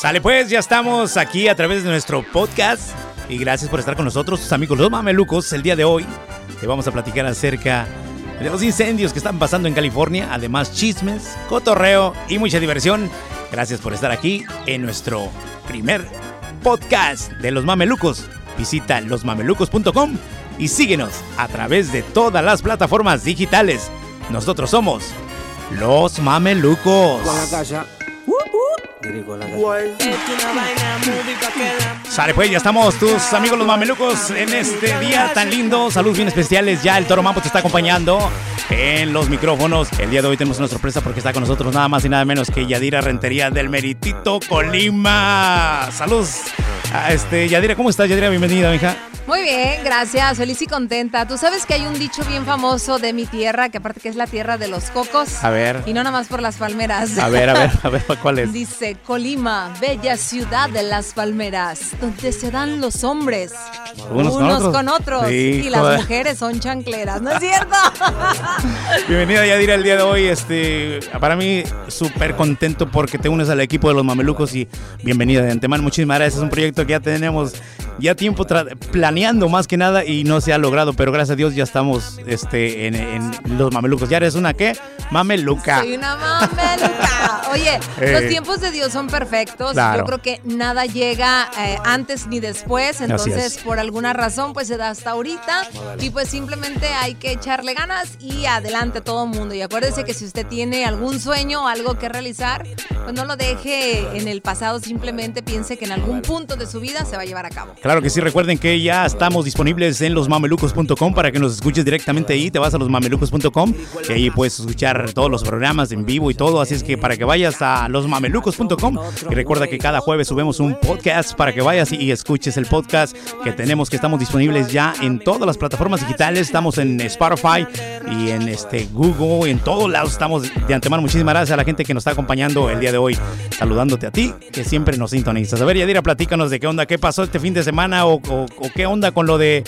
Sale pues, ya estamos aquí a través de nuestro podcast y gracias por estar con nosotros, tus amigos los mamelucos. El día de hoy te vamos a platicar acerca de los incendios que están pasando en California, además chismes, cotorreo y mucha diversión. Gracias por estar aquí en nuestro primer podcast de los mamelucos. Visita losmamelucos.com y síguenos a través de todas las plataformas digitales. Nosotros somos los mamelucos. Sale pues, ya estamos tus amigos los mamelucos en este día tan lindo. Saludos bien especiales. Ya el Toro Mambo te está acompañando en los micrófonos. El día de hoy tenemos una sorpresa porque está con nosotros nada más y nada menos que Yadira Rentería del Meritito Colima. Saludos. a este, Yadira, ¿cómo estás, Yadira? Bienvenida, mija. Muy bien, gracias, feliz y contenta. Tú sabes que hay un dicho bien famoso de mi tierra, que aparte que es la tierra de los cocos. A ver. Y no nada más por las palmeras. A ver, a ver, a ver, ¿cuál es? Dice, Colima, bella ciudad de las palmeras, donde se dan los hombres. Unos con otros. y las mujeres son chancleras, ¿no es cierto? Bienvenida Yadira el día de hoy. Este, para mí súper contento porque te unes al equipo de los mamelucos y bienvenida de antemano. Muchísimas gracias. Es un proyecto que ya tenemos ya tiempo planeando más que nada y no se ha logrado, pero gracias a Dios ya estamos este, en, en los mamelucos. ¿Ya eres una qué? Mameluca. Soy una mameluca. Oye, Eh. los tiempos de Dios son perfectos. Claro. Yo creo que nada llega eh, antes ni después. Entonces, es. por alguna razón, pues se da hasta ahorita. Y pues simplemente hay que echarle ganas y adelante todo el mundo. Y acuérdese que si usted tiene algún sueño o algo que realizar, pues no lo deje en el pasado. Simplemente piense que en algún punto de su vida se va a llevar a cabo. Claro que sí, recuerden que ya estamos disponibles en losmamelucos.com para que nos escuches directamente ahí. Te vas a losmamelucos.com y ahí puedes escuchar todos los programas en vivo y todo. Así es que para que vayas a losmamelucos.com y recuerda que cada jueves subimos un podcast para que vayas y escuches el podcast que tenemos, que estamos disponibles ya en todas las plataformas digitales. Estamos en Spotify y en este Google, en todos lados estamos de antemano. Muchísimas gracias a la gente que nos está acompañando el día de hoy, saludándote a ti, que siempre nos sintonizas. A ver, Yadira, platícanos de qué onda, qué pasó este fin de semana o, o- o qué onda con lo de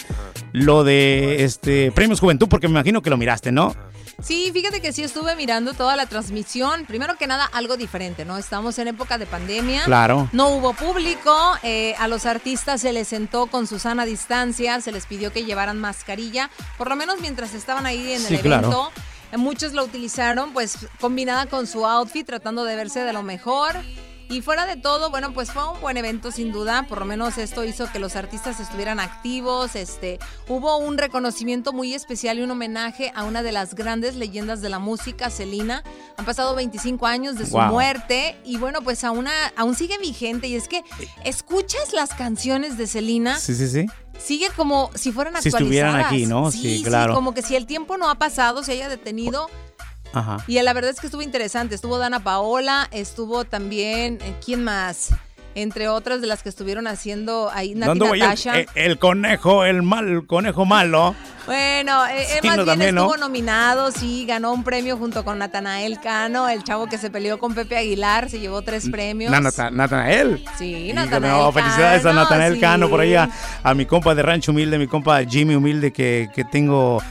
lo de este Premios Juventud, porque me imagino que lo miraste, ¿no? Sí, fíjate que sí estuve mirando toda la transmisión. Primero que nada, algo diferente, ¿no? Estamos en época de pandemia. Claro. No hubo público. eh, a los artistas se les sentó con su sana distancia. Se les pidió que llevaran mascarilla. Por lo menos mientras estaban ahí en Sí, el evento. claro. Eh, Muchos la utilizaron, pues, combinada con su outfit, tratando de verse de lo mejor. Y fuera de todo, bueno, pues fue un buen evento sin duda, por lo menos esto hizo que los artistas estuvieran activos, este, hubo un reconocimiento muy especial y un homenaje a una de las grandes leyendas de la música, Celina. Han pasado 25 años de su Wow. muerte y bueno, pues aún, aún sigue vigente y es que escuchas las canciones de Celina, Sí, sí, sí. sigue como si fueran Si actualizadas. estuvieran aquí, ¿no? Sí, claro. como que si el tiempo no ha pasado, se haya detenido, Ajá. y la verdad es que estuvo interesante. Estuvo Dana Paola, estuvo también, eh, ¿quién más? Entre otras de las que estuvieron haciendo ahí, Nati ¿Dónde voy? El, Natasha. eh, el conejo, el mal, el conejo malo. bueno, eh, Sí, más no, bien también, ¿no? estuvo nominado, sí, ganó un premio junto con Natanael Cano, el chavo que se peleó con Pepe Aguilar, se llevó tres premios. Na- Nata- Natanael. Sí, Natanael no, felicidades a Cano, Natanael sí. Cano, por ahí a, a mi compa de Rancho Humilde, mi compa Jimmy Humilde, que, que tengo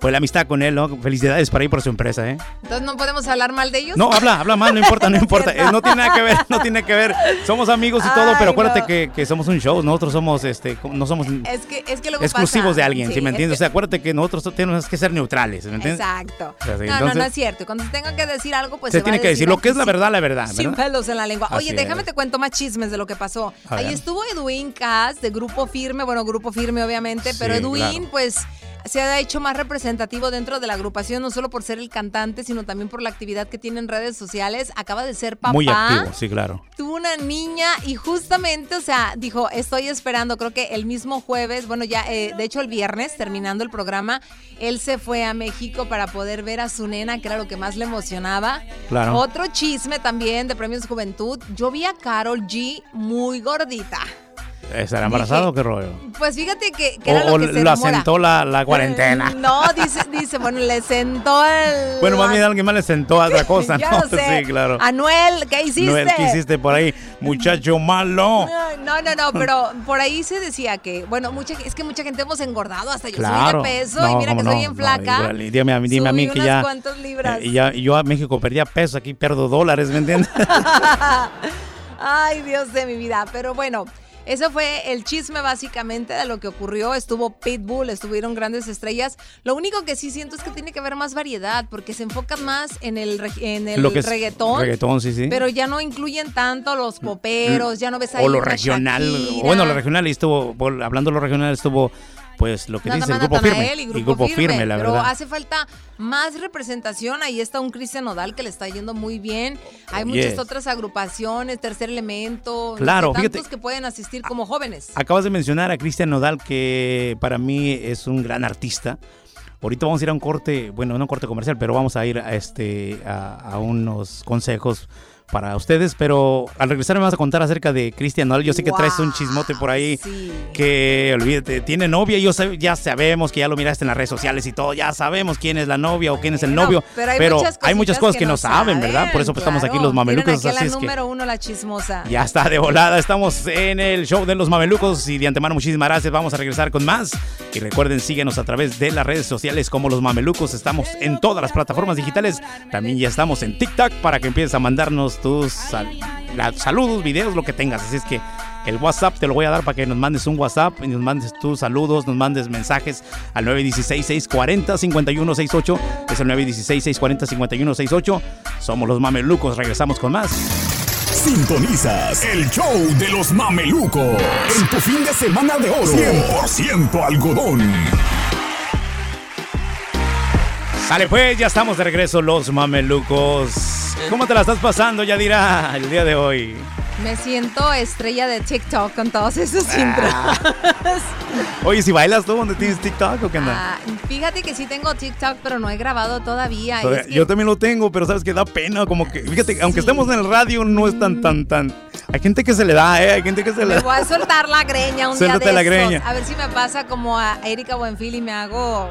pues la amistad con él, ¿no? Felicidades para ahí por su empresa, ¿eh? Entonces no podemos hablar mal de ellos. No, habla, habla más, no importa, no importa. Eh, No tiene nada que ver, no tiene que ver. Somos amigos y todo, pero acuérdate no. que, que somos un show. Nosotros somos, este, no somos Es que, es que luego exclusivos pasa. de alguien, Sí, ¿sí me es entiendes? O sea, acuérdate que nosotros tenemos que ser neutrales, ¿me entiendes? Exacto. O sea, sí, no, no, entonces- no es cierto. Cuando se tenga que decir algo, pues Se se, tiene que decir lo que es la verdad, la verdad, Sin ¿verdad? pelos en la lengua. Oye, déjame te cuento más chismes de lo que pasó. Ahí estuvo Edwin Cass de Grupo Firme, bueno, Grupo Firme obviamente, pero Edwin claro. pues se ha hecho más representativo dentro de la agrupación, no solo por ser el cantante, sino también por la actividad que tiene en redes sociales. Acaba de ser papá Muy activo, sí, claro. tuvo una niña y justamente, o sea, dijo, estoy esperando, creo que el mismo jueves, bueno, ya, eh, de hecho el viernes, terminando el programa, él se fue a México para poder ver a su nena, que era lo que más le emocionaba. Claro. Otro chisme también de Premios Juventud, yo vi a Carol G muy gordita. ¿Estará embarazado o qué rollo? Pues fíjate que, que O, era lo que se lo asentó la, la cuarentena. No, dice, dice, bueno, le sentó el... Bueno, más bien alguien más le sentó a otra cosa, Ya ¿no? lo sé. Sí, claro. Anuel, ¿qué hiciste? Noel, ¿qué hiciste por ahí? Muchacho malo. No, no, no, pero por ahí se decía que, bueno, mucha, es que mucha gente hemos engordado, hasta yo Claro. subí de peso y No, mira que cómo soy no, bien flaca. no, y dime a mí, dime a mí que ya. libras. eh, y ya- y yo a México perdía peso, aquí pierdo dólares, ¿me entiendes? Ay, Dios de mi vida. Pero bueno, eso fue el chisme básicamente de lo que ocurrió. Estuvo Pitbull, estuvieron grandes estrellas. Lo único que sí siento es que tiene que haber más variedad porque se enfocan más en el, en el Lo que es reggaetón. reggaetón, sí, sí. Pero ya no incluyen tanto los poperos, ya no ves ahí o lo regional. Shakira. Bueno, lo regional y estuvo, hablando de lo regional, estuvo, pues, lo que Nada dice el grupo firme. Y grupo, firme, firme, la pero verdad. hace falta más representación. Ahí está un Cristian Nodal que le está yendo muy bien. Hay Oh, muchas otras agrupaciones, Tercer Elemento, no sé, Claro, tantos fíjate. que pueden asistir como jóvenes. Acabas de mencionar a Cristian Nodal, que para mí es un gran artista. Ahorita vamos a ir a un corte, bueno, no un corte comercial, pero vamos a ir a, este, a, a unos consejos para ustedes. Pero al regresar me vas a contar acerca de Cristian Nodal. Yo sé que traes un chismote por ahí Sí. que, olvídate, tiene novia. Yo ya sabemos que ya lo miraste en las redes sociales y todo. Ya sabemos quién es la novia o quién es el Bueno, novio. pero hay muchas hay muchas cosas que que, no saben, ¿verdad? Por eso pues, estamos aquí los mamelucos. Aquí Así la es que número uno, la chismosa. ya está de volada, estamos en el show de los mamelucos y de antemano muchísimas gracias, vamos a regresar con más y recuerden síguenos a través de las redes sociales como los mamelucos, estamos en todas las plataformas digitales, también ya estamos en TikTok para que empieces a mandarnos tus sal- la- saludos, videos, lo que tengas, así es que el WhatsApp te lo voy a dar para que nos mandes un WhatsApp y nos mandes tus saludos, nos mandes mensajes al 916-640-5168. Es el 916-640-5168. Somos los mamelucos, regresamos con más. Sintonizas el show de los mamelucos. En tu fin de semana de oro. 100% algodón. Sale pues, ya estamos de regreso los mamelucos. ¿Cómo te la estás pasando, Yadira, el día de hoy? Me siento estrella de TikTok con todos esos intros. Oye, si bailas tú, ¿dónde tienes TikTok o qué onda? Ah, fíjate que sí tengo TikTok, pero no he grabado todavía. es que- Yo también lo tengo, pero sabes que da pena, como que, fíjate, aunque estemos en el radio, no es tan, tan, tan. Hay gente que se le da, ¿eh? Hay gente que se le Me da. voy a soltar la greña un Suéltate día de la estos. greña. A ver si me pasa como a Erika Buenfil y me hago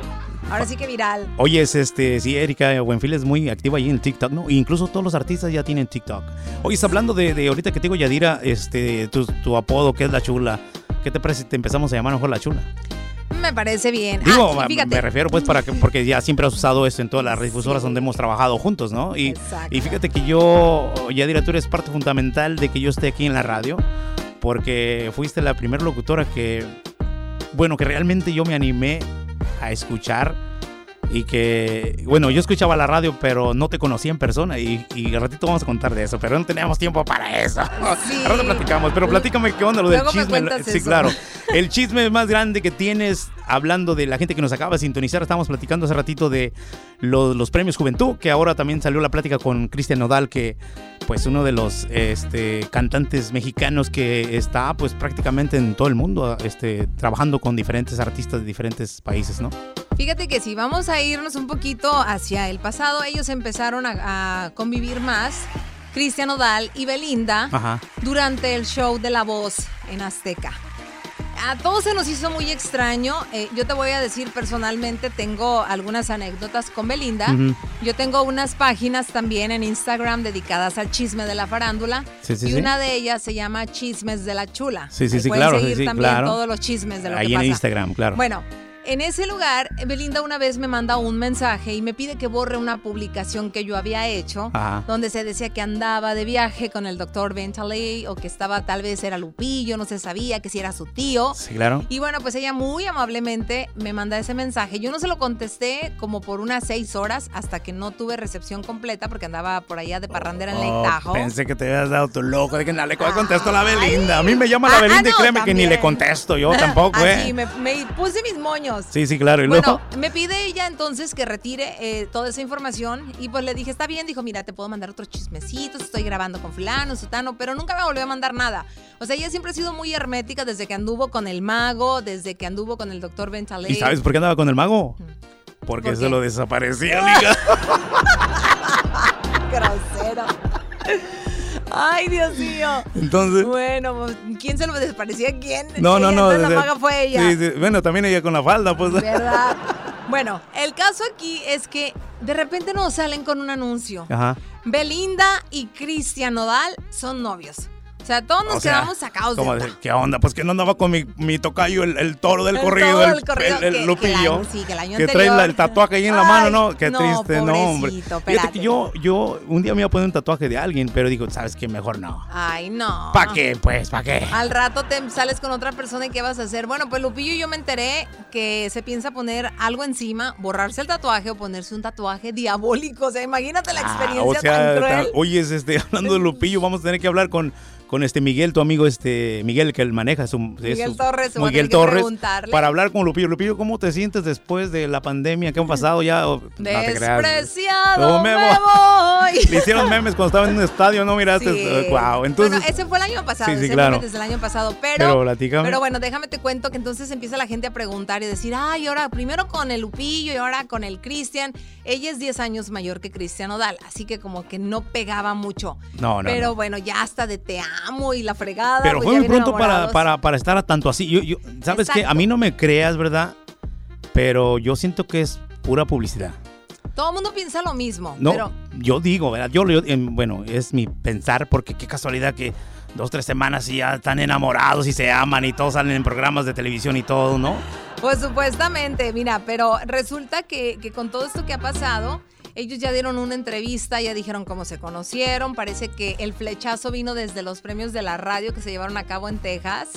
ahora sí que viral. Oye, es este, sí, Erika Buenfil es muy activa ahí en TikTok, ¿no? Incluso todos los artistas ya tienen TikTok. Oye, hablando de, de ahorita que te digo, Yadira, este, tu, tu apodo, que es la chula. ¿Qué te parece si te empezamos a llamar mejor la chula? Me parece bien. Digo, Ah, me- refiero pues para que, porque ya siempre has usado eso en todas las difusoras Sí. donde hemos trabajado juntos, ¿no? Y, Exacto. y fíjate que yo, Yadira, tú eres parte fundamental de que yo esté aquí en la radio, porque fuiste la primera locutora que, bueno, que realmente yo me animé a escuchar y que, bueno, yo escuchaba la radio, pero no te conocía en persona y, y al ratito vamos a contar de eso, pero no teníamos tiempo para eso. Sí. Ahora platicamos, pero platícame qué onda lo del chisme. Sí, eso. claro. El chisme más grande que tienes, hablando de la gente que nos acaba de sintonizar, estábamos platicando hace ratito de los, los premios Juventud, que ahora también salió la plática con Cristian Nodal, que pues uno de los este, cantantes mexicanos que está pues prácticamente en todo el mundo, este, trabajando con diferentes artistas de diferentes países, ¿no? Fíjate que si vamos a irnos un poquito hacia el pasado, ellos empezaron a, a convivir más, Cristian Odal y Belinda, Ajá. durante el show de La Voz en Azteca. A todos se nos hizo muy extraño. Eh, yo te voy a decir personalmente, tengo algunas anécdotas con Belinda. Ujú. Yo tengo unas páginas también en Instagram dedicadas al chisme de la farándula. Sí, sí, y sí. una de ellas se llama Chismes de la Chula. Sí, sí, Ahí sí, pueden claro, sí, seguir sí, también claro. todos los chismes de lo Ahí que en pasa. Instagram, claro. Bueno, en ese lugar, Belinda una vez me manda un mensaje y me pide que borre una publicación que yo había hecho, Ajá. donde se decía que andaba de viaje con el doctor Bentaley o que estaba tal vez era Lupillo, no se sabía que si era su tío. Sí, claro. Y bueno, pues ella muy amablemente me manda ese mensaje. Yo no se lo contesté como por unas seis horas hasta que no tuve recepción completa porque andaba por allá de parrandera en Oh, Lake Tahoe. pensé que te habías dado tu loco de que no le contesto a la Belinda. A mí me llama la Ah, Belinda y ah, no, créeme que ni le contesto yo tampoco, Así, ¿eh? me, me puse mis moños. Sí, sí, claro. Y luego. Bueno, me pide ella entonces que retire eh, toda esa información y pues le dije, está bien, dijo, mira, te puedo mandar otros chismecitos, estoy grabando con fulano, sutano, pero nunca me volvió a mandar nada. O sea, ella siempre ha sido muy hermética desde que anduvo con el mago, desde que anduvo con el doctor Bentaley. ¿Y sabes por qué andaba con el mago? Porque ¿Por se lo desapareció, hija. Grosero. Ay, Dios mío. Entonces. Bueno, pues, ¿quién se lo desaparecía a quién? No, no, no. La maga fue ella. Sí, sí. Bueno, también ella con la falda, pues. ¿Verdad? Bueno, el caso aquí es que de repente nos salen con un anuncio. Ajá. Belinda y Cristian Nodal son novios. O sea, todos nos O sea, quedamos sacados de como de, ¿Qué onda? Pues que no andaba con mi, mi tocayo, el, el toro del El corrido, toro el, del corrido, el- que- que Lupillo. año- sí, que el año trae la- anterior. el tatuaje ahí en la mano, ¿no? Qué no, triste, no, hombre. Fíjate que yo, yo un día me iba a poner un tatuaje de alguien, pero digo, ¿sabes qué? Mejor no. Ay, no. ¿Para qué? Pues, ¿para qué? Al rato te sales con otra persona y ¿qué vas a hacer? Bueno, pues Lupillo yo me enteré que se piensa poner algo encima, borrarse el tatuaje o ponerse un tatuaje diabólico. O sea, imagínate la Ah, experiencia o sea, tan cruel. tal- oye, es, este, hablando de Lupillo, vamos a tener que hablar con, con este Miguel, tu amigo este Miguel que él maneja su Miguel su- Torres, Miguel Torres para hablar con Lupillo. Lupillo, ¿cómo te sientes después de la pandemia que han pasado ya? Despreciado No, me, me voy. Le hicieron memes cuando estaba en un estadio, ¿no miraste? Sí. Wow, entonces bueno, ese fue el año pasado, Sí, sí, ese claro. desde el año pasado, pero, Pero platícame. pero bueno, déjame te cuento que entonces empieza la gente a preguntar y decir, ay, ahora primero con el Lupillo y ahora con el Cristian. Ella es 10 años mayor que Cristian Odal, así que como que no pegaba mucho. No, no, Pero no. bueno, ya hasta de te amo y la fregada. Pero pues fue muy pronto para, para, para estar a tanto así. Yo, yo, ¿Sabes qué? A mí no me creas, ¿verdad? Pero yo siento que es pura publicidad. Todo el mundo piensa lo mismo, No, pero yo digo, ¿verdad? Yo, yo, em, bueno, es mi pensar, porque qué casualidad que dos, tres semanas y ya están enamorados y se aman y todos salen en programas de televisión y todo, ¿no? Pues supuestamente, mira, pero resulta que, que con todo esto que ha pasado, ellos ya dieron una entrevista, ya dijeron cómo se conocieron, parece que el flechazo vino desde los premios de la radio que se llevaron a cabo en Texas.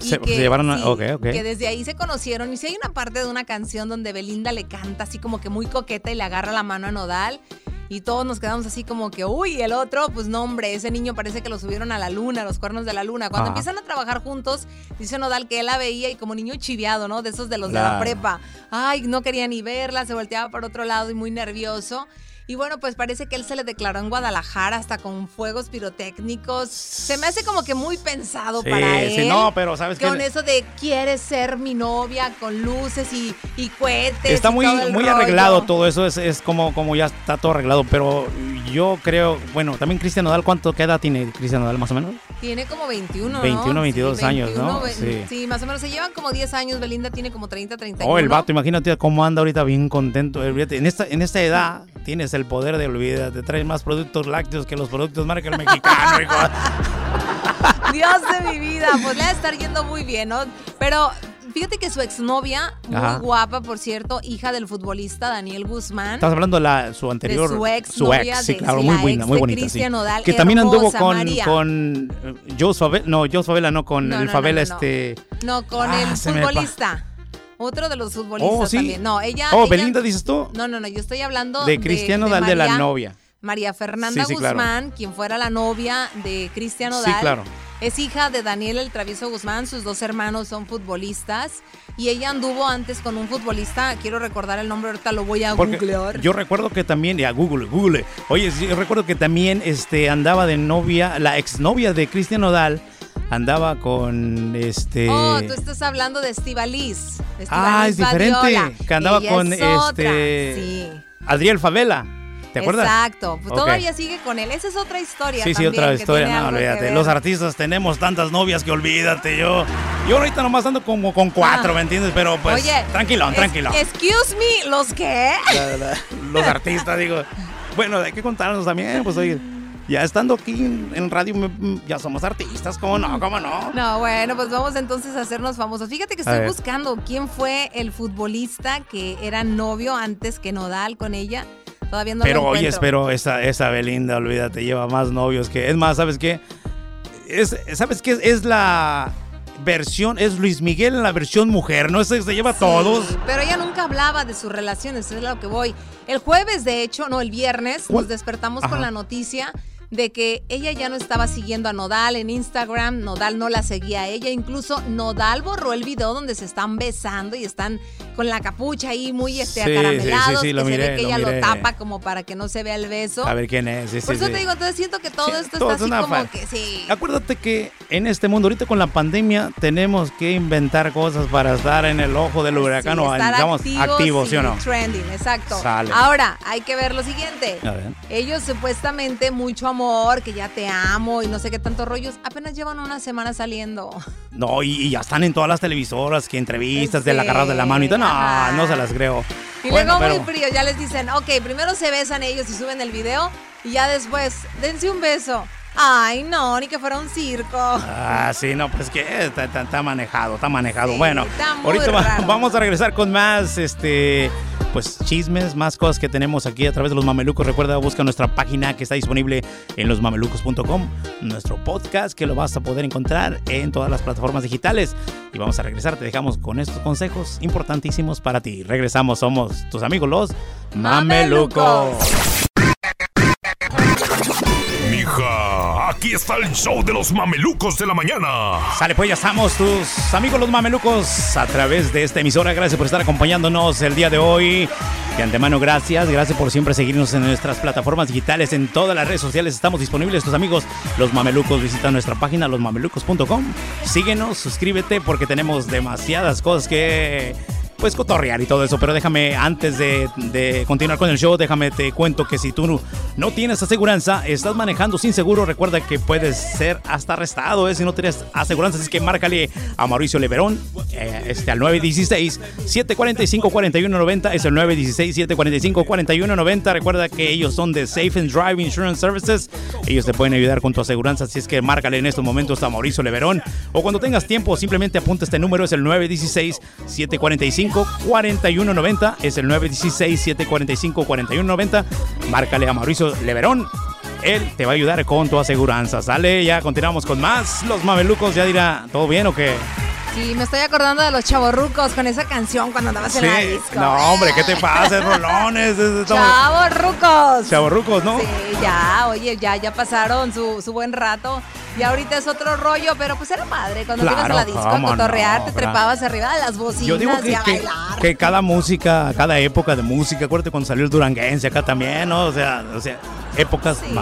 y Se- se llevaron a-. Que desde ahí se conocieron. Y si hay una parte de una canción donde Belinda le canta así como que muy coqueta y le agarra la mano a Nodal. Y todos nos quedamos así como que, uy, el otro, pues no, hombre, ese niño parece que lo subieron a la luna, los cuernos de la luna. Cuando Ajá. empiezan a trabajar juntos, dice Nodal que él la veía y como niño chiviado, ¿no? De esos de los de la prepa. Ay, no quería ni verla, se volteaba para otro lado y muy nervioso. Y bueno, pues parece que él se le declaró en Guadalajara hasta con fuegos pirotécnicos. Se me hace como que muy pensado Sí, para él. sí, no, pero ¿sabes qué? Con eso de quieres ser mi novia con luces y, y cohetes. Está y muy, todo el muy rollo. arreglado todo eso, es, es como, como ya está todo arreglado, pero yo creo, bueno, también Cristian Nodal, ¿cuánto qué edad tiene Cristian Nodal más o menos? Tiene como 21, ¿no? 21, 22 años, ¿no? 21, Sí. Sí. más o menos. Se llevan como 10 años. Belinda tiene como 30, 31. Oh, el vato, imagínate cómo anda ahorita bien contento. Eh, En esta, en esta edad tienes el poder de olvidar, te traes más productos lácteos que los productos marca el mexicano, hijo. Dios de mi vida, pues le va a estar yendo muy bien, ¿no? Pero fíjate que su exnovia, muy Ajá. guapa, por cierto, hija del futbolista Daniel Guzmán. Estás hablando de la, su anterior. su ex su ex, sí, de- claro, muy buena, muy de bonita. Cristian sí. Nodal, que también anduvo con, María. con eh, Joe Favela, no, Joe Favela, no, con No, el no, Favela, no, este. No, con Ah, el futbolista. Otro de los futbolistas Oh, sí. también. No, ella. Oh, ella- Belinda, dices tú. No, no, no, yo estoy hablando De Cristian Nodal, de la María- novia. María Fernanda Sí, sí, claro. Guzmán, quien fuera la novia de Cristian Sí, Nodal. claro. Es hija de Daniel el Travieso Guzmán, sus dos hermanos son futbolistas y ella anduvo antes con un futbolista, quiero recordar el nombre, ahorita lo voy a Porque googlear. yo recuerdo que también, ya Google, Google. Oye, sí, yo recuerdo que también este, andaba de novia, la exnovia de Cristian Nodal andaba con este. Oh, tú estás hablando de Estivaliz. Ah, es diferente. Que andaba Ella con es este. Sí. Adriel Favela. ¿Te acuerdas? Exacto. Pues. Todavía sigue con él. Esa es otra historia. Sí, sí, otra historia, no, olvídate. Los artistas tenemos tantas novias que olvídate, yo. Yo ahorita nomás ando como con cuatro, Ah. ¿me entiendes? Pero pues, Oye, tranquilón, es- tranquilón. Excuse me, ¿los qué? La- la- Los artistas, digo. Bueno, hay que contarnos también, pues oye. Ya estando aquí en, en radio, me- ya somos artistas, ¿cómo no? ¿Cómo no? No, bueno, pues vamos entonces a hacernos famosos. Fíjate que estoy buscando quién fue el futbolista que era novio antes que Nodal con ella. Todavía no pero lo oye, pero esa, esa Belinda, olvídate, lleva más novios que. Es más, ¿sabes qué? Es, ¿Sabes qué? Es la versión, es Luis Miguel en la versión mujer, ¿no? Ese se lleva a Sí, todos. Pero ella nunca hablaba de sus relaciones, es a lo que voy. El jueves, de hecho, no, el viernes, ¿Cuál? nos despertamos Ajá. con la noticia de que ella ya no estaba siguiendo a Nodal en Instagram, Nodal no la seguía a ella, incluso Nodal borró el video donde se están besando y están con la capucha ahí muy este, Sí, sí, acaramelados, sí, sí, lo que se ve que lo ella lo tapa como para que no se vea el beso. A ver quién es. Por eso te digo, entonces siento que todo esto todo está es así como que sí. Acuérdate que en este mundo, ahorita con la pandemia, tenemos que inventar cosas para estar en el ojo del huracán o estar digamos activos, ¿sí o no? Trending, exacto. Sale. Ahora, hay que ver lo siguiente. A ver. Ellos supuestamente mucho amor, que ya te amo y no sé qué tantos rollos, apenas llevan una semana saliendo. No, y, y ya están en todas las televisoras, que entrevistas, de la agarrada de la mano y todo. No, se las creo. Y Bueno, luego pero- muy frío, ya les dicen, ok, primero se besan ellos y suben el video y ya después, dense un beso. Ay, no, ni que fuera un circo. Ah, sí, no, pues que está, está- está manejado, está manejado. Sí, bueno, está muy ahorita raro. vamos a regresar con más, este, pues chismes, más cosas que tenemos aquí a través de los mamelucos. Recuerda, busca nuestra página que está disponible en losmamelucos.com, nuestro podcast que lo vas a poder encontrar en todas las plataformas digitales. Y vamos a regresar, te dejamos con estos consejos importantísimos para ti. Regresamos, somos tus amigos los mamelucos. Aquí está el show de los mamelucos de la mañana. Sale pues, ya estamos tus amigos los mamelucos a través de esta emisora. Gracias por estar acompañándonos el día de hoy. De antemano, gracias. Gracias por siempre seguirnos en nuestras plataformas digitales. En todas las redes sociales estamos disponibles. Tus amigos los mamelucos visita nuestra página losmamelucos.com. Síguenos, suscríbete porque tenemos demasiadas cosas que pues cotorrear y todo eso, pero déjame antes de, continuar con el show, déjame te cuento que si tú no, tienes aseguranza, estás manejando sin seguro, recuerda que puedes ser hasta arrestado, ¿eh? si no tienes aseguranza, así que márcale a Mauricio Leverón, eh, este al 916 745 4190, es el 916 745 4190, recuerda que ellos son de Safe and Drive Insurance Services, ellos te pueden ayudar con tu aseguranza, así es que márcale en estos momentos a Mauricio Leverón o cuando tengas tiempo simplemente apunta este número, es el 916 745 4190, es el 916 745 4190, márcale a Mauricio Leverón. Él te va a ayudar con tu aseguranza. Sale, ya continuamos con más. Los mamelucos ya dirá, ¿todo bien o qué? Sí, me estoy acordando de los chavorrucos con esa canción cuando andabas en la disco. No, hombre, ¿qué te pasa? Rolones. Chavorrucos. Chavorrucos, ¿no? Sí, ya, oye, ya, ya pasaron su, su buen rato. Y ahorita es otro rollo, pero pues era padre. Cuando te ibas a Claro, la disco a cotorrear, no, te trepabas arriba de las bocinas Yo digo y que, a que- bailar. que cada música, cada época de música, acuérdate cuando salió el duranguense acá también, ¿no? O sea, o sea épocas Sí.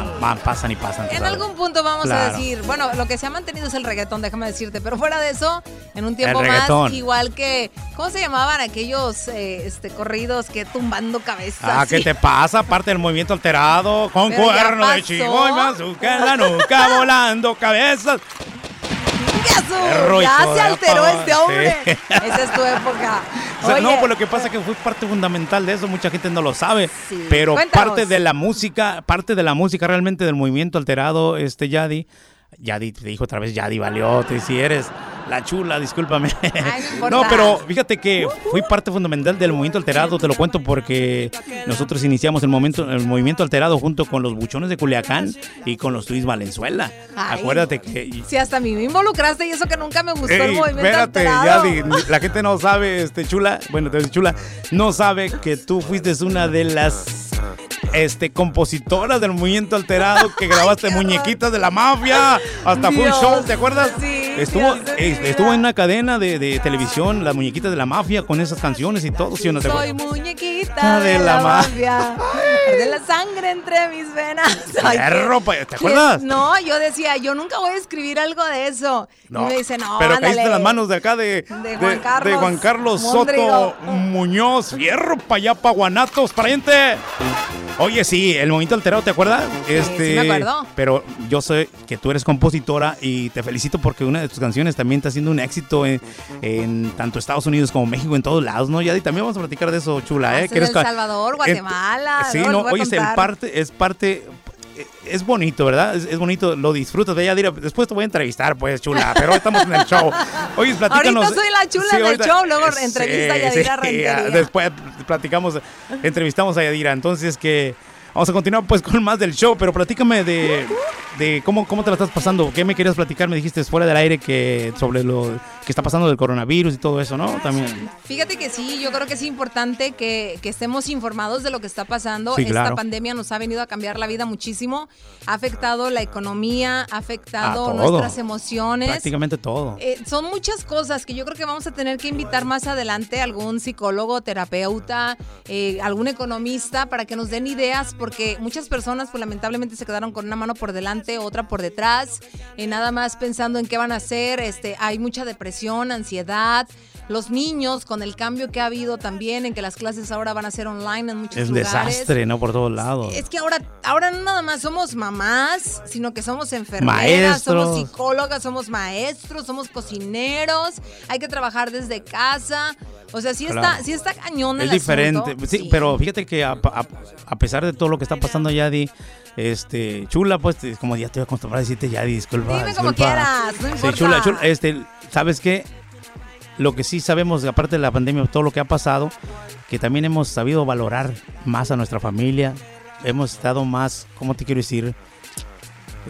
pasan y pasan. En algún punto vamos a decir, bueno, lo que se ha mantenido es el reggaetón, déjame decirte, pero fuera de eso, en un tiempo más, igual que, ¿cómo se llamaban aquellos eh, este, corridos que tumbando cabezas? Ah, ¿qué te pasa? Aparte del movimiento alterado, con cuerno de chivo y mazúcar en la nuca, volando cabezas. Perro, Ya se alteró este hombre. Sí. Esa es tu época. O sea, Oye, no, pues lo que pasa es que fue parte fundamental de eso, mucha gente no lo sabe, Sí, pero cuéntanos. parte de la música, parte de la música realmente del movimiento alterado, este Yadi, Yadi te dijo otra vez, Yadi Valiote, si eres la chula, discúlpame. Ay, no pero fíjate que fui parte fundamental del movimiento alterado, te lo cuento porque nosotros iniciamos el, momento, el movimiento alterado junto con los buchones de Culiacán y con los Tuis Valenzuela. Ay. Acuérdate que Si hasta a mí me involucraste y eso que nunca me gustó el movimiento espérate, alterado. Yadi, la gente no sabe, este chula, bueno, te chula, no sabe que tú fuiste una de las este compositoras del movimiento alterado que grabaste muñequitas de la mafia, hasta fue un Dios, show, ¿te acuerdas? sí, estuvo estuvo en una cadena de, de televisión, las muñequitas de la mafia con esas canciones y todo, ¿sí o no te Soy acuerdas? muñequita De de, la la, ma- mafia. De la sangre entre mis venas. Ay, ¿te acuerdas? No, yo decía, yo nunca voy a escribir algo de eso. y me dice, no, pero ándale. caíste en las manos de acá de, De Juan Carlos de Juan Carlos Soto. Muñoz, fierro para allá, pa' Guanatos, pariente. Oye, sí, el movimiento alterado, ¿te acuerdas? Este, sí me acuerdo. Pero yo sé que tú eres compositora y te felicito porque una de tus canciones también está haciendo un éxito en, en tanto Estados Unidos como México, en todos lados, ¿no? Ya y también vamos a platicar de eso, chula, ¿eh? El Salvador, eh, Guatemala. Sí, no, oye, es parte, es parte, es bonito, ¿verdad? Es, es bonito, lo disfrutas. Ya dirá, después te voy a entrevistar, pues, chula, pero hoy estamos en el show. Oye, platícanos. Ahorita soy la chula del show, luego entrevista a Yadira Rentería. Después platicamos, entrevistamos a Yadira. Entonces, que vamos a continuar, pues, con más del show, pero platícame de, de cómo, cómo te la estás pasando. ¿Qué me querías platicar? Me dijiste fuera del aire que sobre lo que está pasando del coronavirus y todo eso, ¿no? También. Fíjate que sí, yo creo que es importante que, que estemos informados de lo que está pasando. Sí, Esta claro. pandemia nos ha venido a cambiar la vida muchísimo. Ha afectado la economía, ha afectado nuestras emociones. Prácticamente todo. Eh, son muchas cosas que yo creo que vamos a tener que invitar más adelante a algún psicólogo, terapeuta, eh, algún economista para que nos den ideas, porque muchas personas pues lamentablemente se quedaron con una mano por delante, otra por detrás, eh, nada más pensando en qué van a hacer. Este, hay mucha depresión, ansiedad. Los niños con el cambio que ha habido también en que las clases ahora van a ser online en muchos Es un lugares. desastre, ¿no? Por todos lados. Es que ahora, ahora no nada más somos mamás, sino que somos enfermeras, Maestros. somos psicólogas, somos maestros, somos cocineros, hay que trabajar desde casa. O sea, sí Claro. está, sí está cañón el Es diferente. asunto. Sí, pero fíjate que a, a- a pesar de todo lo que está pasando, Yadi, este, chula, pues, es como ya estoy acostumbrada a decirte Yadi, disculpa. Dime como quieras, no Sí, chula, chula. Este, ¿sabes qué? Lo que sí sabemos, aparte de la pandemia, todo lo que ha pasado, que también hemos sabido valorar más a nuestra familia. Hemos estado más, ¿cómo te quiero decir?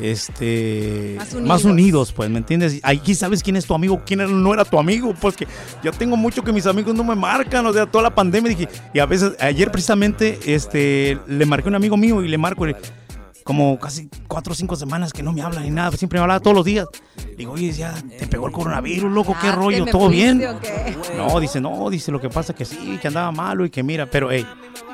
Este Más más unidos. pues, ¿me entiendes? Aquí sabes quién es tu amigo, quién no era tu amigo, pues que yo tengo mucho que mis amigos no me marcan, o sea, toda la pandemia dije, y a veces ayer precisamente este le marqué a un amigo mío y le marco y como casi cuatro o cinco semanas que no me habla ni nada, siempre me hablaba todos los días. Digo, oye, ya te pegó el coronavirus, loco, qué Ah, ¿te rollo, todo bien. No, dice, no, dice, lo que pasa que sí, que andaba malo y que mira, pero hey,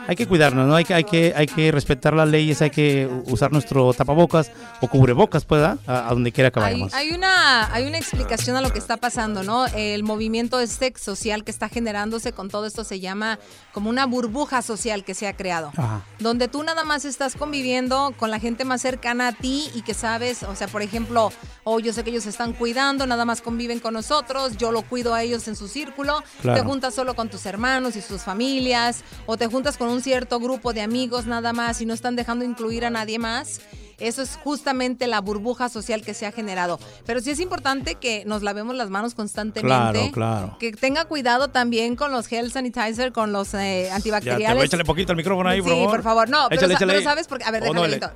hay que cuidarnos, ¿no? Hay que, hay que, hay que respetar las leyes, hay que usar nuestro tapabocas o cubrebocas, pues, a, a donde quiera que Hay, vayamos. hay una, hay una explicación a lo que está pasando, ¿no? El movimiento este social que está generándose con todo esto se llama como una burbuja social que se ha creado. Ajá. Donde tú nada más estás conviviendo con la gente más cercana a ti y que sabes, o sea, por ejemplo, oh, yo sé que ellos se están cuidando, nada más conviven con nosotros, yo lo cuido a ellos en su círculo, Claro. te juntas solo con tus hermanos y sus familias, o te juntas con un cierto grupo de amigos nada más y no están dejando incluir a nadie más. Eso es justamente la burbuja social que se ha generado. Pero sí es importante que nos lavemos las manos constantemente. Claro, claro. Que tenga cuidado también con los gel sanitizer, con los eh, Ya, te antibacteriales. voy, échale poquito al micrófono ahí, por sí, favor. por favor. No, pero, Échale, sa- échale pero sabes porque. A ver, Oh, no, déjame.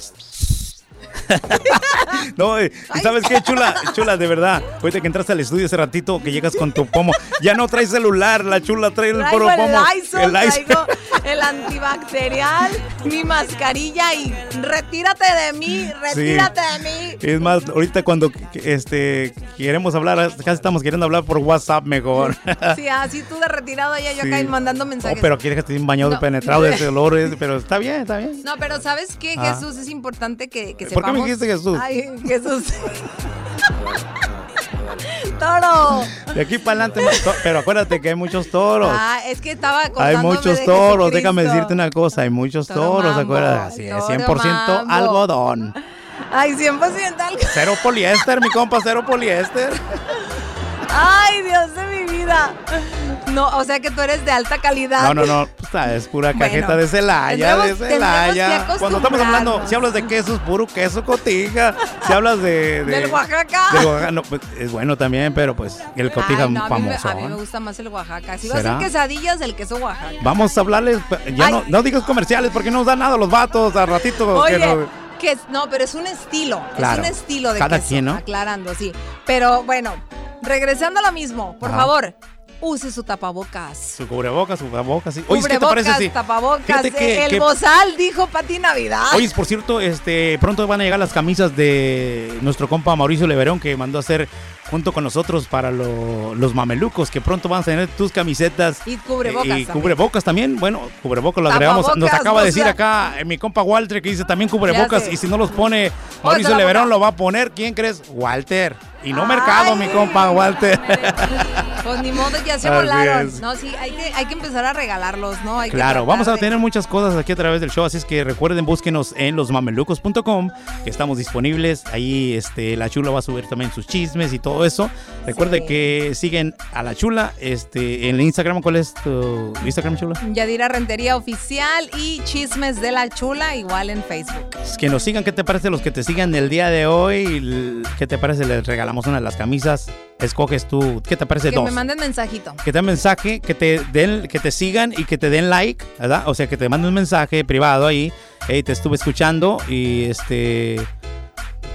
No, eh, ¿y sabes qué, chula? Chula, de verdad. Ahorita que entraste al estudio hace ratito, que llegas con tu pomo. Ya no traes celular, la chula trae el puro el pomo. Lysol, el Lysol. traigo el antibacterial, mi mascarilla y retírate de mí, retírate de mí. Es más, ahorita cuando este, queremos hablar, casi estamos queriendo hablar por WhatsApp mejor. Sí, así tú de retirado ya yo Sí. acá mandando Oh, mensajes. pero quieres que esté bañado No. penetrado de ese olor, pero está bien, está bien. No, pero ¿sabes qué, Ah. Jesús? Es importante que, que ¿Por qué me dijiste Jesús? Ay, Jesús. Toro. De aquí para adelante, pero acuérdate que hay muchos toros. Ah, es que estaba Hay muchos de toros, déjame decirte una cosa, hay muchos Toro toros, mambo, acuérdate, así es, toro 100% mambo. algodón. Ay, 100% algo. Cero poliéster, mi compa, cero poliéster. Ay, Dios de mi vida. No, o sea que tú eres de alta calidad. No, no, no, es pura Bueno, cajeta de Celaya, de Celaya. Cuando estamos hablando, si hablas de quesos, puro queso cotija. Si hablas de... de Del Oaxaca. del Oaxaca, no, pues, es bueno también, pero pues el cotija Ay, no, a mí, me, famoso. a mí me gusta más el Oaxaca. Si va a ser quesadillas, el queso Oaxaca. Vamos a hablarles, ya Ay. no, no digas comerciales porque no nos dan nada los vatos a ratito. Oye, que no- que es- no, pero es un estilo. Claro. Es un estilo de Cada queso, quien, ¿no? Aclarando, sí. Pero bueno, regresando a lo mismo, por Ajá. favor, use su tapabocas. Su cubrebocas, su tapabocas, sí. Oye, ¿qué te parece tapabocas, que- el que- bozal, dijo Pati Navidad. Oye, por cierto, este, pronto van a llegar las camisas de nuestro compa Mauricio Leverón que mandó a hacer junto con nosotros para lo- los mamelucos, que pronto van a tener tus camisetas. Y cubrebocas Y también. cubrebocas también. Bueno, cubrebocas lo agregamos. Nos acaba de decir acá eh, mi compa Walter que dice también cubrebocas. Y si no los pone Mauricio Leverón, lo va a poner. ¿Quién crees? Walter. Y no Ay. Mercado, mi compa Walter. Pues ni modo, ya se Así volaron. es. No, sí, hay que, hay que empezar a regalarlos, ¿no? Hay que Claro, tratar vamos a de- tener muchas cosas aquí a través del show, así es que recuerden, búsquenos en losmamelucos.com, que estamos disponibles. Ahí este, la chula va a subir también sus chismes y todo eso. Recuerde Sí. que siguen a la chula este, en el Instagram. ¿Cuál es tu Instagram, chula? Yadira Rentería Oficial y Chismes de la Chula, igual en Facebook. Que nos sigan, ¿qué te parece los que te sigan el día de hoy? ¿Qué te parece? Les regalamos una de las camisas. Escoges tú, ¿qué te parece? Que Dos. me manden mensajito. que te den mensaje, que te den, que te sigan y que te den like, ¿verdad? O sea, que te manden un mensaje privado ahí. Hey, te estuve escuchando y este.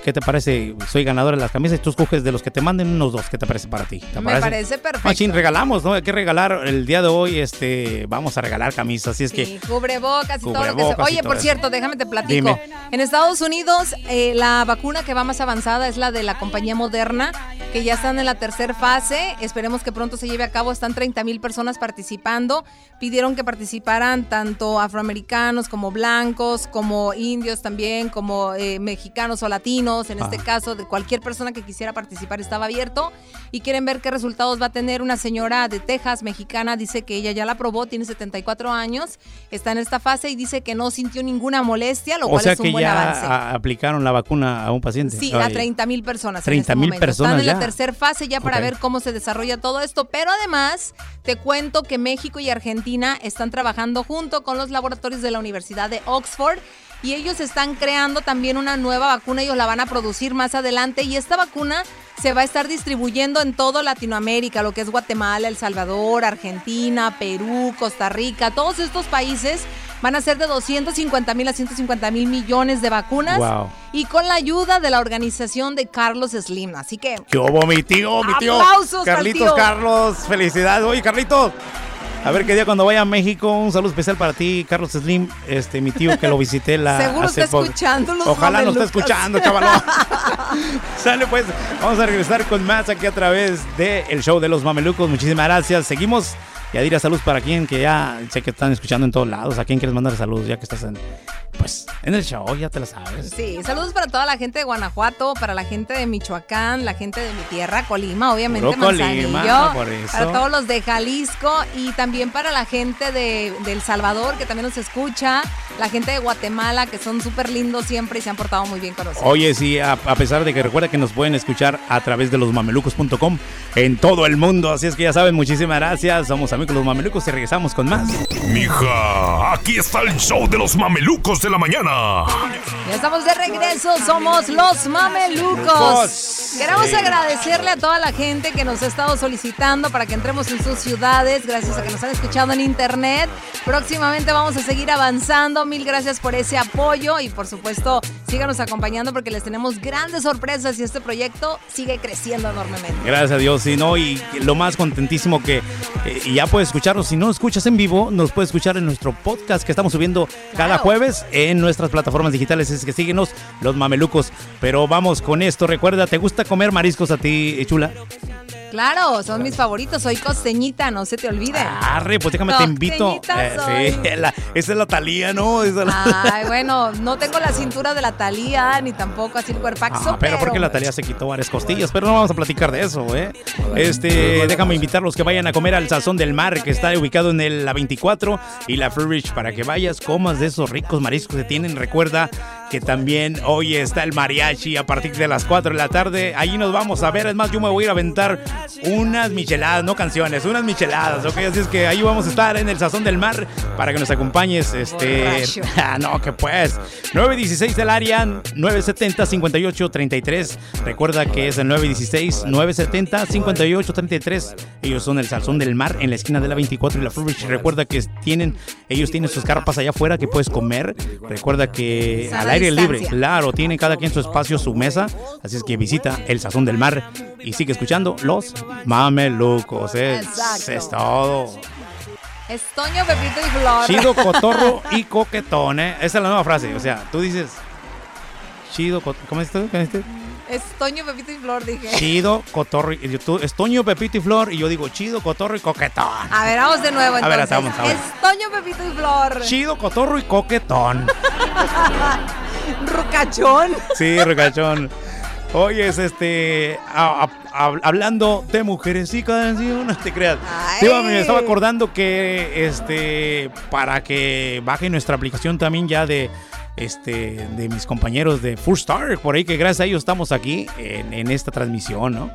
¿Qué te parece? Soy ganador de las camisas y tú escoges de los que te manden unos dos. ¿Qué te parece para ti? ¿Te Me parece perfecto. Machín, regalamos, ¿no? Hay que regalar el día de hoy. Este, vamos a regalar camisas. Así es que. Sí, cubrebocas y todo lo que Cubrebocas se... Oye, por eso. cierto, déjame te platico. Dime. En Estados Unidos, eh, la vacuna que va más avanzada es la de la compañía Moderna que ya están en la tercera fase. Esperemos que pronto se lleve a cabo. Están 30 mil personas participando. Pidieron que participaran tanto afroamericanos como blancos, como indios también, como eh, mexicanos o latinos. En este caso, de cualquier persona que quisiera participar estaba abierto. Y quieren ver qué resultados va a tener una señora de Texas, mexicana. Dice que ella ya la probó, tiene 74 años, está en esta fase y dice que no sintió ninguna molestia, lo cual es un buen avance. aplicaron la vacuna a un paciente. Sí, a 30 mil personas. 30 mil personas. Están en la tercera fase ya para ver cómo se desarrolla todo esto, pero además te cuento que México y Argentina están trabajando junto con los laboratorios de la Universidad de Oxford y ellos están creando también una nueva vacuna, ellos la van a producir más adelante y esta vacuna se va a estar distribuyendo en toda Latinoamérica, lo que es Guatemala, El Salvador, Argentina, Perú, Costa Rica, todos estos países van a ser de 250 mil a 150 mil millones de vacunas. Y con la ayuda de la organización de Carlos Slim. Así que. ¿Qué hubo, mi tío? Mi tío. Aplausos, Carlitos, Carlos, felicidades. Oye, Carlitos. A ver qué día cuando vaya a México, un saludo especial para ti, Carlos Slim, este mi tío que lo visité la Seguro está escuchando los Ojalá no esté escuchando, chaval. Sale pues, vamos a regresar con más aquí a través del el show de los mamelucos. Muchísimas gracias. Seguimos y Adira, saludos para quien que ya sé que están escuchando en todos lados. ¿A quién quieres mandar saludos ya que estás en, pues, en el show? Ya te lo sabes. Sí, saludos para toda la gente de Guanajuato, para la gente de Michoacán, la gente de mi tierra, Colima, obviamente, Colima, por eso. Para todos los de Jalisco y también para la gente de, El Salvador que también nos escucha, la gente de Guatemala que son súper lindos siempre y se han portado muy bien con nosotros. Oye, sí, a, pesar de que recuerda que nos pueden escuchar a través de los mamelucos.com en todo el mundo. Así es que ya saben, muchísimas gracias. Somos amigos los mamelucos y regresamos con más. Mija, aquí está el show de los mamelucos de la mañana. Ya estamos de regreso, somos los mamelucos. Queremos agradecerle a toda la gente que nos ha estado solicitando para que entremos en sus ciudades, gracias a que nos han escuchado en internet. Próximamente vamos a seguir avanzando. Mil gracias por ese apoyo y por supuesto síganos acompañando porque les tenemos grandes sorpresas y este proyecto sigue creciendo enormemente. Gracias a Dios, y no, y lo más contentísimo que eh, ya puedes escucharnos. Si no escuchas en vivo, nos puedes escuchar en nuestro podcast que estamos subiendo cada jueves en nuestras plataformas digitales. Es que síguenos, los mamelucos. Pero vamos con esto. Recuerda, ¿te gusta comer mariscos a ti, chula? Claro, son mis favoritos. Soy costeñita, no se te olvide. Arre, pues déjame te invito. Eh, sí, esa es la Talía, ¿no? Ay, bueno, no tengo la cintura de la Talía, ni tampoco así el cuerpaxo. Ah, pero, porque la Talía se quitó varias costillas, pero no vamos a platicar de eso, ¿eh? Este, déjame invitarlos que vayan a comer al Sazón del Mar, que está ubicado en el, la 24 y la Fruit para que vayas, comas de esos ricos mariscos que tienen. Recuerda que también hoy está el mariachi a partir de las 4 de la tarde. Allí nos vamos a ver. Es más, yo me voy a ir a aventar unas micheladas, no canciones, unas micheladas, ¿ok? Así es que ahí vamos a estar en el Sazón del Mar para que nos acompañes. Este, ah, no, que pues. 916 del área, 970 5833. Recuerda que es el 916 970 5833. Ellos son el Sazón del Mar en la esquina de la 24 y la Fruit Recuerda que tienen, ellos tienen sus carpas allá afuera que puedes comer. Recuerda que al aire libre, claro, tiene cada quien su espacio, su mesa. Así es que visita el Sazón del Mar y sigue escuchando los mamelucos. Es, es todo. Estoño, Pepito y Flor. Chido, cotorro y coquetón, ¿eh? Esa es la nueva frase. O sea, tú dices chido, ¿cómo es esto? ¿Cómo es esto? Estoño, Pepito y Flor, dije. Chido, cotorro y tú, Estoño, Pepito y Flor. Y yo digo chido, cotorro y coquetón. A ver, vamos de nuevo entonces. A ver, estamos, a ver. Estoño, Pepito y Flor. Chido, cotorro y coquetón. Rucachón. Sí, rucachón. Oye, es este. hablando de mujeres y no te creas. me estaba acordando que este. Para que baje nuestra aplicación también ya de. Este, de mis compañeros de Full Star, por ahí que gracias a ellos estamos aquí en, esta transmisión, ¿no?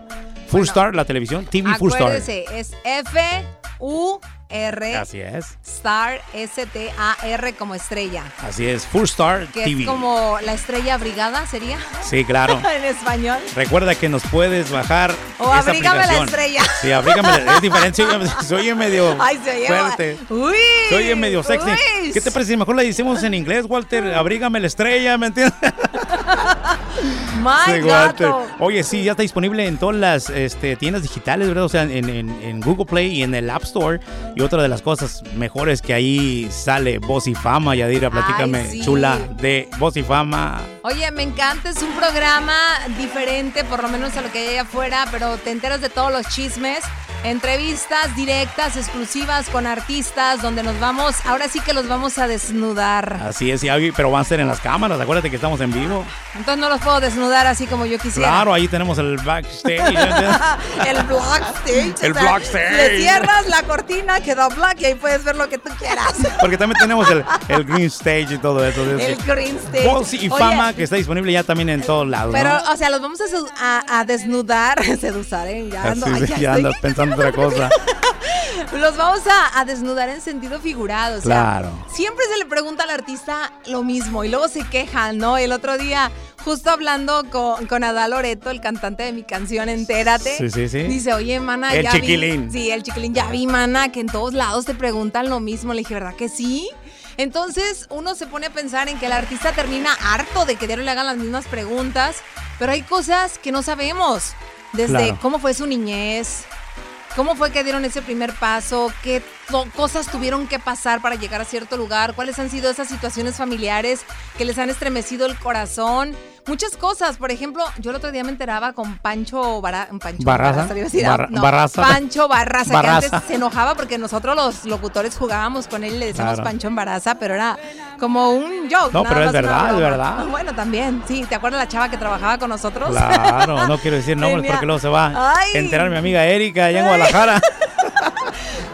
Full Star, la televisión, TV Full Star. Es F U R. Así es. Star, S-T-A-R como estrella. Así es, Full Star que Es como la estrella abrigada, ¿sería? Sí, claro. en español. Recuerda que nos puedes bajar. O abrígame la estrella. Sí, abrígame. es diferente. Soy medio Ay, se fuerte. Uy. Soy medio sexy. ¿Qué te parece? Mejor la decimos en inglés, Walter. Abrígame la estrella, ¿me entiendes? My gato. Oye, sí, ya está disponible en todas las este, tiendas digitales, ¿verdad? O sea, en, en- en Google Play y en el App Store. Y otra de las cosas mejores que ahí sale Voz y Fama. Yadira, platícame, Ay, sí. chula, de Voz y Fama. Oye, me encanta, es un programa diferente, por lo menos a lo que hay allá afuera, pero te enteras de todos los chismes, entrevistas directas, exclusivas con artistas, donde nos vamos, ahora sí que los vamos a desnudar. Así es, vi, pero van a ser en las cámaras. Acuérdate que estamos en vivo. Entonces no los puedo desnudar así como yo quisiera. Claro, ahí tenemos el backstage. el backstage. El o sea, backstage. Le cierras la cortina, queda black y ahí puedes ver lo que tú quieras. Porque también tenemos el, el green stage y todo eso. El green stage. Voz y Oye, Fama, que está disponible ya también en todos lados. Pero, ¿no? o sea, los vamos a, a- a desnudar, seduzar, ¿eh? Ya, ando- ya ya estoy- pensando otra cosa. Los vamos a, desnudar en sentido figurado. Claro. siempre se le pregunta al artista lo mismo y luego se quejan, ¿no? El otro día, justo hablando con, con Adal Loreto, el cantante de mi canción Entérate, Sí, sí, sí. dice, oye, mana, El ya vi- chiquilín. sí, el chiquilín, ya vi, mana, que en todos lados te preguntan lo mismo. Le dije, ¿verdad que sí? Entonces uno se pone a pensar en que el artista termina harto de que diario le hagan las mismas preguntas, pero hay cosas que no sabemos. Desde cómo fue su niñez, ¿Cómo fue que dieron ese primer paso? ¿Qué cosas tuvieron que pasar para llegar a cierto lugar? ¿Cuáles han sido esas situaciones familiares que les han estremecido el corazón? Muchas cosas. Por ejemplo, yo el otro día me enteraba con Pancho, Bara- Pancho Barraza. Barra- no, Barraza. Pancho Barraza, Barraza. que antes se enojaba porque nosotros los locutores jugábamos con él y le decíamos Claro. Pancho en Barraza, pero era como un joke. No, pero es verdad, es verdad. Bueno, también, sí. ¿Te acuerdas la chava que trabajaba con nosotros? Claro, no quiero decir nombres Tenía- porque luego se va a enterar mi amiga Erika allá en Guadalajara.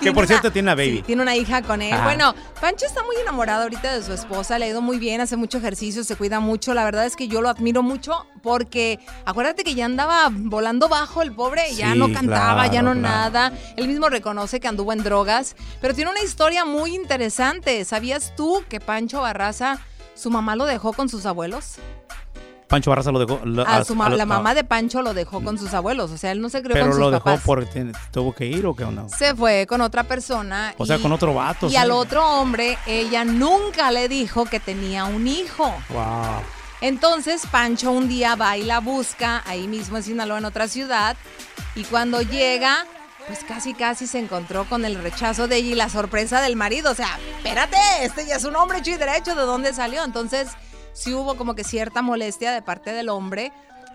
que por una- cierto tiene una baby. Sí, tiene una hija con él. Ajá. Bueno, Pancho está muy enamorado ahorita de su esposa, le ha ido muy bien, hace mucho ejercicio, se cuida mucho. La verdad es que yo lo admiro mucho porque acuérdate que ya andaba volando bajo el pobre, ya no cantaba, ya no claro. nada. Él mismo reconoce que anduvo en drogas, pero tiene una historia muy interesante. ¿Sabías tú que Pancho Barraza, su mamá lo dejó con sus abuelos? Pancho Barraza lo dejó. lo- A su ma- a la mamá de Pancho lo dejó con sus abuelos, o sea, él no se crió Pero con sus lo dejó papás. porque tuvo que ir o qué onda. Se fue con otra persona. O sea, con otro vato. Y sí. al otro hombre, ella nunca le dijo que tenía un hijo. Wow. Entonces, Pancho un día va y la busca, ahí mismo en Sinaloa, en otra ciudad, y cuando llega, pues casi casi se encontró con el rechazo de ella y la sorpresa del marido. O sea, espérate, este ya es un hombre hecho y derecho, ¿de dónde salió? Entonces, sí hubo como que cierta molestia de parte del hombre.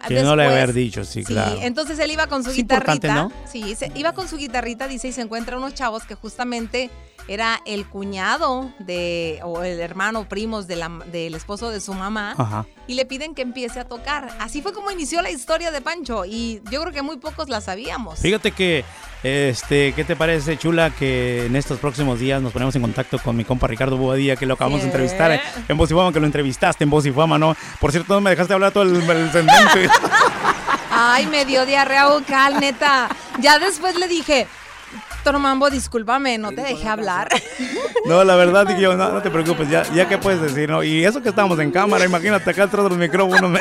Que no le haber dicho, sí, claro. entonces él iba con su Es guitarrita. ¿no? Sí, se- iba con su guitarrita, dice, y se encuentra unos chavos que justamente era el cuñado de, o el hermano, primos de la- del esposo de su mamá, Ajá. y le piden que empiece a tocar. Así fue como inició la historia de Pancho, y yo creo que muy pocos la sabíamos. Fíjate que, este, ¿qué te parece, chula, que en estos próximos días nos ponemos en contacto con mi compa Ricardo Bobadilla, que lo acabamos de entrevistar eh, en Voz y Fama, que lo entrevistaste en Voz y Fama, ¿no? Por cierto, no me dejaste hablar todo el, el. Ay, me dio diarrea vocal, neta. Ya después le dije, Tormambo, discúlpame, no te dejé hablar. No, la verdad, yo, no, no te preocupes, ya, ya que puedes decir, ¿no? Y eso que estábamos en cámara, imagínate acá atrás de los micrófonos. me-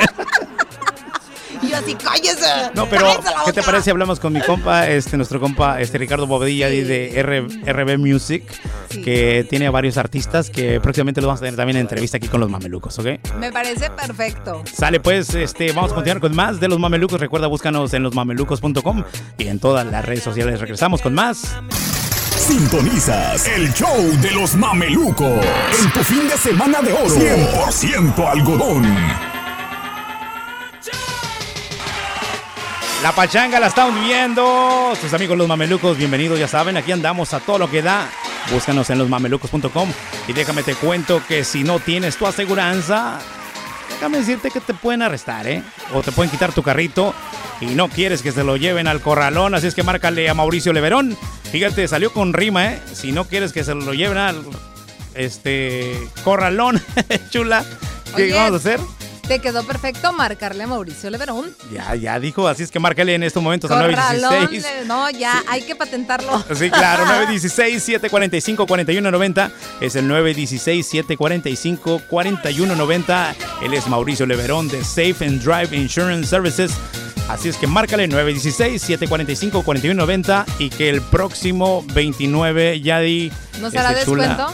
Y yo así, cállese. No, pero, cállese ¿qué te boca". parece si hablamos con mi compa, este, nuestro compa, este Ricardo Bobadilla Sí. de R- RB Music, Sí. que tiene a varios artistas que próximamente los vamos a tener también en entrevista aquí con los mamelucos, ¿ok? Me parece perfecto. Sale pues, este, vamos a continuar con más de los mamelucos. Recuerda, búscanos en losmamelucos.com y en todas las redes sociales. Regresamos con más. Sintonizas el show de los mamelucos. En tu fin de semana de oro. 100% algodón. La pachanga la estamos viviendo. Sus amigos los mamelucos, bienvenidos, ya saben, aquí andamos a todo lo que da. Búscanos en losmamelucos.com y déjame te cuento que si no tienes tu aseguranza, déjame decirte que te pueden arrestar, ¿eh? O te pueden quitar tu carrito y no quieres que se lo lleven al corralón, así es que márcale a Mauricio Leverón. Fíjate, salió con rima, ¿eh? Si no quieres que se lo lleven al este corralón, chula, ¿qué Oye, vamos a hacer? Te quedó perfecto marcarle a Mauricio Leverón. Ya, ya dijo, así es que márcale en estos momentos al Corralón. 916. de- No, ya hay que patentarlo. Sí, claro, 916-745-4190. Es el 916-745-4190. Él es Mauricio Leverón de Safe and Drive Insurance Services. Así es que márcale 916-745-4190 y que el próximo 29 ya di... ¿No será descuento?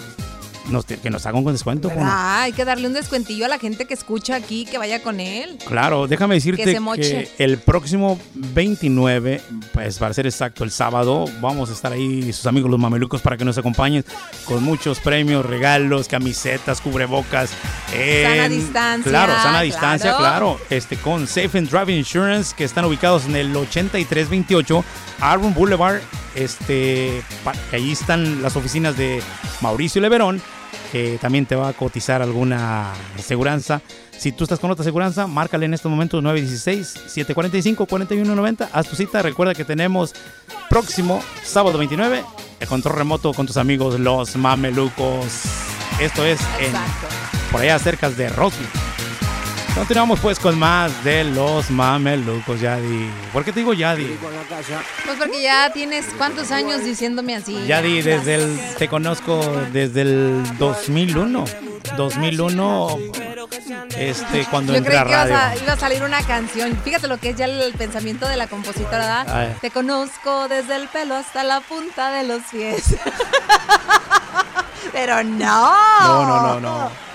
Nos, que nos haga un descuento. Ah, hay que darle un descuentillo a la gente que escucha aquí, que vaya con él. Claro, déjame decirte se que, el próximo 29, pues para ser exacto, el sábado, vamos a estar ahí, sus amigos los mamelucos, para que nos acompañen con muchos premios, regalos, camisetas, cubrebocas. Sana en- distancia, Claro, sana distancia, claro. claro. Este, con Safe and Drive Insurance, que están ubicados en el 8328 Arbor Boulevard. Este, ahí están las oficinas de Mauricio Leverón, que también te va a cotizar alguna aseguranza. Si tú estás con otra aseguranza, márcale en estos momentos 916-745-4190. Haz tu cita. Recuerda que tenemos próximo sábado 29 el control remoto con tus amigos los mamelucos. Esto es en, por allá cerca de Roswell. Continuamos pues con más de los mamelucos, Yadi. ¿Por qué te digo Yadi? Pues porque ya tienes cuántos años diciéndome así. Yadi, desde el, te conozco desde el 2001. 2001, este, cuando Yo entré creí a que iba a, radio. iba a salir una canción. Fíjate lo que es ya el pensamiento de la compositora. Te conozco desde el pelo hasta la punta de los pies. Pero no. No, no, no, no.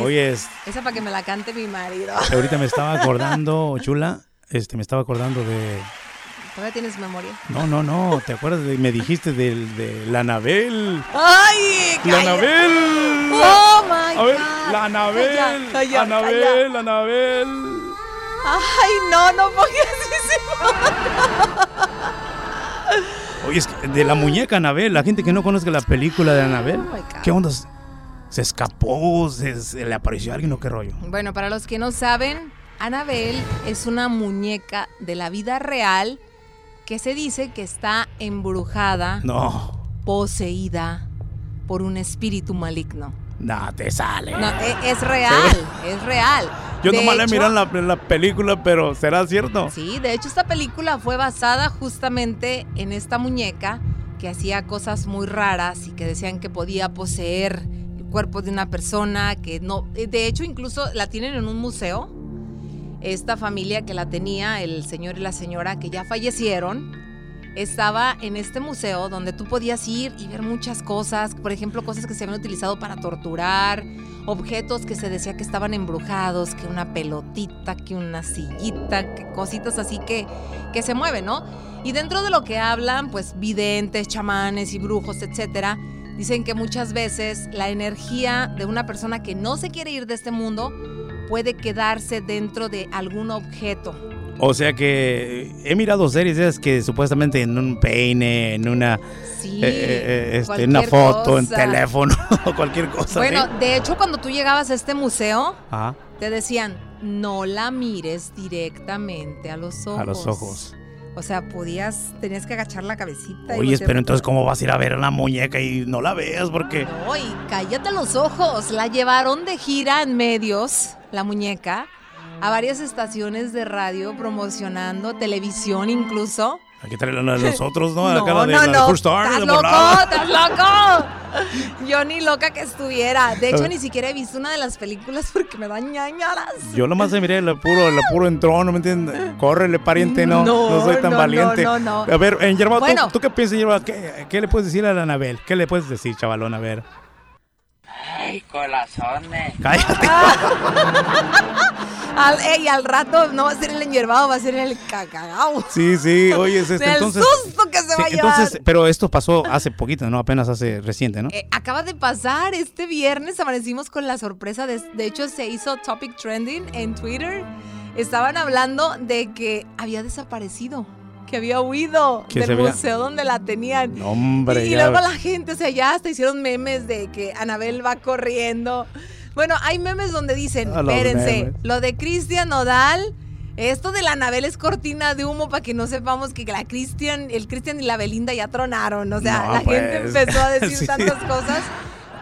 Oye, es- Esa para que me la cante mi marido. ahorita me estaba acordando, chula, este, me estaba acordando de... Todavía tienes memoria. No, no, no, ¿te acuerdas? De, me dijiste del, de la Anabel. ¡Ay! ¡La cállate. Anabel! ¡Oh, my A ver, God! la Anabel, Calla, calla, Anabel, Anabel. ¡Ay, no, no pongas eso! Oye, es que de la muñeca Anabel, la gente que no conozca la película de Anabel, Oh God. ¿qué onda? ¿Se escapó? ¿Se, se le apareció a alguien o qué rollo? Bueno, para los que no saben, Annabelle es una muñeca de la vida real que se dice que está embrujada, No, poseída por un espíritu maligno. no te sale. No, e- es, real, es real. Yo De nomás hecho- en la, en la película, pero ¿será cierto? Sí, de hecho esta película fue basada justamente en esta muñeca que hacía cosas muy raras y que decían que podía poseer cuerpo de una persona, que no, eh, de hecho incluso la tienen en un museo. Esta familia que la tenía, el señor y la señora que ya fallecieron, estaba en este museo donde tú podías ir y ver muchas cosas, por ejemplo, cosas que se habían utilizado para torturar, objetos que se decía que estaban embrujados, que una pelotita, que una sillita, que cositas así que, que se mueven, ¿no? Y dentro de lo que hablan, pues videntes, chamanes y brujos, etcétera, dicen que muchas veces la energía de una persona que no se quiere ir de este mundo puede quedarse dentro de algún objeto. O sea que he mirado series que supuestamente en un peine, en una, Sí. eh, eh, este, una foto, en teléfono o cualquier cosa. Bueno, ¿sí? de hecho, cuando tú llegabas a este museo, Ajá, te decían, no la mires directamente a los ojos. a los ojos. O sea, podías, tenías que agachar la cabecita. Oye, pero entonces, ¿cómo vas a ir a ver a la muñeca y no la veas? Porque. No, y cállate los ojos. La llevaron de gira en medios, la muñeca, a varias estaciones de radio promocionando, televisión incluso. Hay que traerla a nosotros, ¿no? No, la de no, la no. Star, ¡Estás de loco! ¡Estás loco! Yo ni loca que estuviera. De hecho, ni siquiera he visto una de las películas porque me dan ñañaras. Yo nomás miré el puro, el puro entró, ¿no me entiendes? Córrele, pariente, no. No, No, soy tan no, valiente. no, no, no. A ver, en Yerba, ¿tú- Bueno. ¿tú, qué piensas, Yerba? ¿Qué, ¿Qué le puedes decir a la Anabel? ¿Qué le puedes decir, chavalón? A ver. Ay, corazones. Cállate. Al, ey, al rato no va a ser el enyerbado, va a ser el cacagao. Sí, sí, oye, es este, entonces. susto que se va a Sí, llevar. entonces, pero esto pasó hace poquito, ¿no? Apenas hace reciente, ¿no? Eh, acaba de pasar este viernes, amanecimos con la sorpresa. De, de hecho, se hizo topic trending en Twitter. Estaban hablando de que había desaparecido, que había huido del había- museo donde la tenían. No, hombre, y, luego la gente, o sea, ya hasta hicieron memes de que Anabel va corriendo. Bueno, hay memes donde dicen, los espérense, memes. lo de Cristian Nodal, esto de la Anabel es cortina de humo para que no sepamos que la Cristian, el Cristian y la Belinda ya tronaron. O sea, No, la gente pues. empezó a decir Sí. tantas cosas.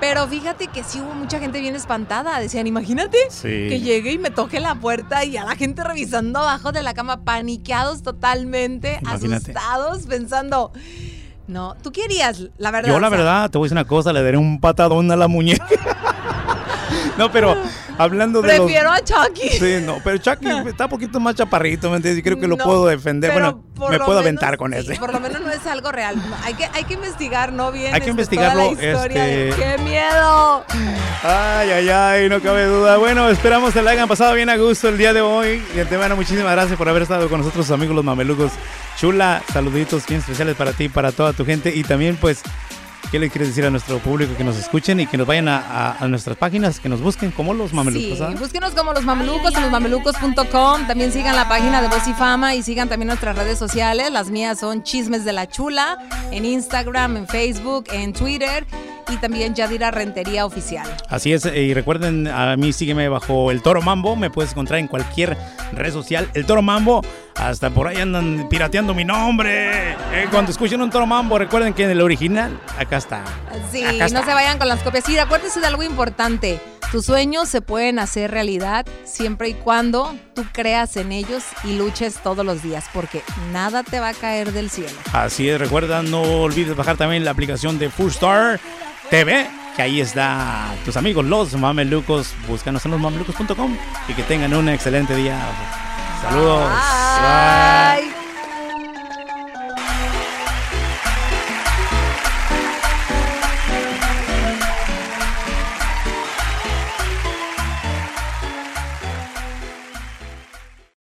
Pero fíjate que sí hubo mucha gente bien espantada. Decían, imagínate Sí. que llegue y me toque la puerta y a la gente revisando abajo de la cama, paniqueados totalmente, Imagínate. asustados, pensando, no, tú querías, la verdad. Yo, la o sea, verdad, te voy a decir una cosa, le daré un patadón a la muñeca. no, pero hablando de Prefiero a Chucky. Sí, no, pero Chucky está un poquito más chaparrito, ¿me entiendes? Y creo que lo No, puedo defender. Bueno, me puedo menos, aventar con sí, ese. Por lo menos no es algo real. Hay que, hay que investigar, ¿no? Bien. Hay que investigarlo, Toda la historia de- este- ¡Qué miedo! Ay, ay, ay, no cabe duda. Bueno, esperamos que la hayan pasado bien a gusto el día de hoy. Y antemano, muchísimas gracias por haber estado con nosotros, amigos los mamelucos. Chula, saluditos bien especiales para ti para toda tu gente. Y también, pues, ¿qué le quieres decir a nuestro público que nos escuchen y que nos vayan a, a- a nuestras páginas, que nos busquen como los mamelucos? Sí, ¿ah? búsquenos como los mamelucos en losmamelucos.com. También sigan la página de Voz y Fama y sigan también nuestras redes sociales. Las mías son Chismes de la Chula en Instagram, en Facebook, en Twitter y también Yadira Rentería Oficial. Así es, y recuerden, a mí sígueme bajo el Toro Mambo, me puedes encontrar en cualquier red social. El Toro Mambo, hasta por ahí andan pirateando mi nombre. Eh, cuando escuchen un Toro Mambo, recuerden que en el original, acá está. Sí, Acá no se vayan con las copias. Sí, acuérdense de algo importante. Tus sueños se pueden hacer realidad siempre y cuando tú creas en ellos y luches todos los días, porque nada te va a caer del cielo. Así es, recuerda, no olvides bajar también la aplicación de Full Star TV, que ahí está tus amigos, los mamelucos. Búscanos en losmamelucos.com y que tengan un excelente día. Saludos. Bye.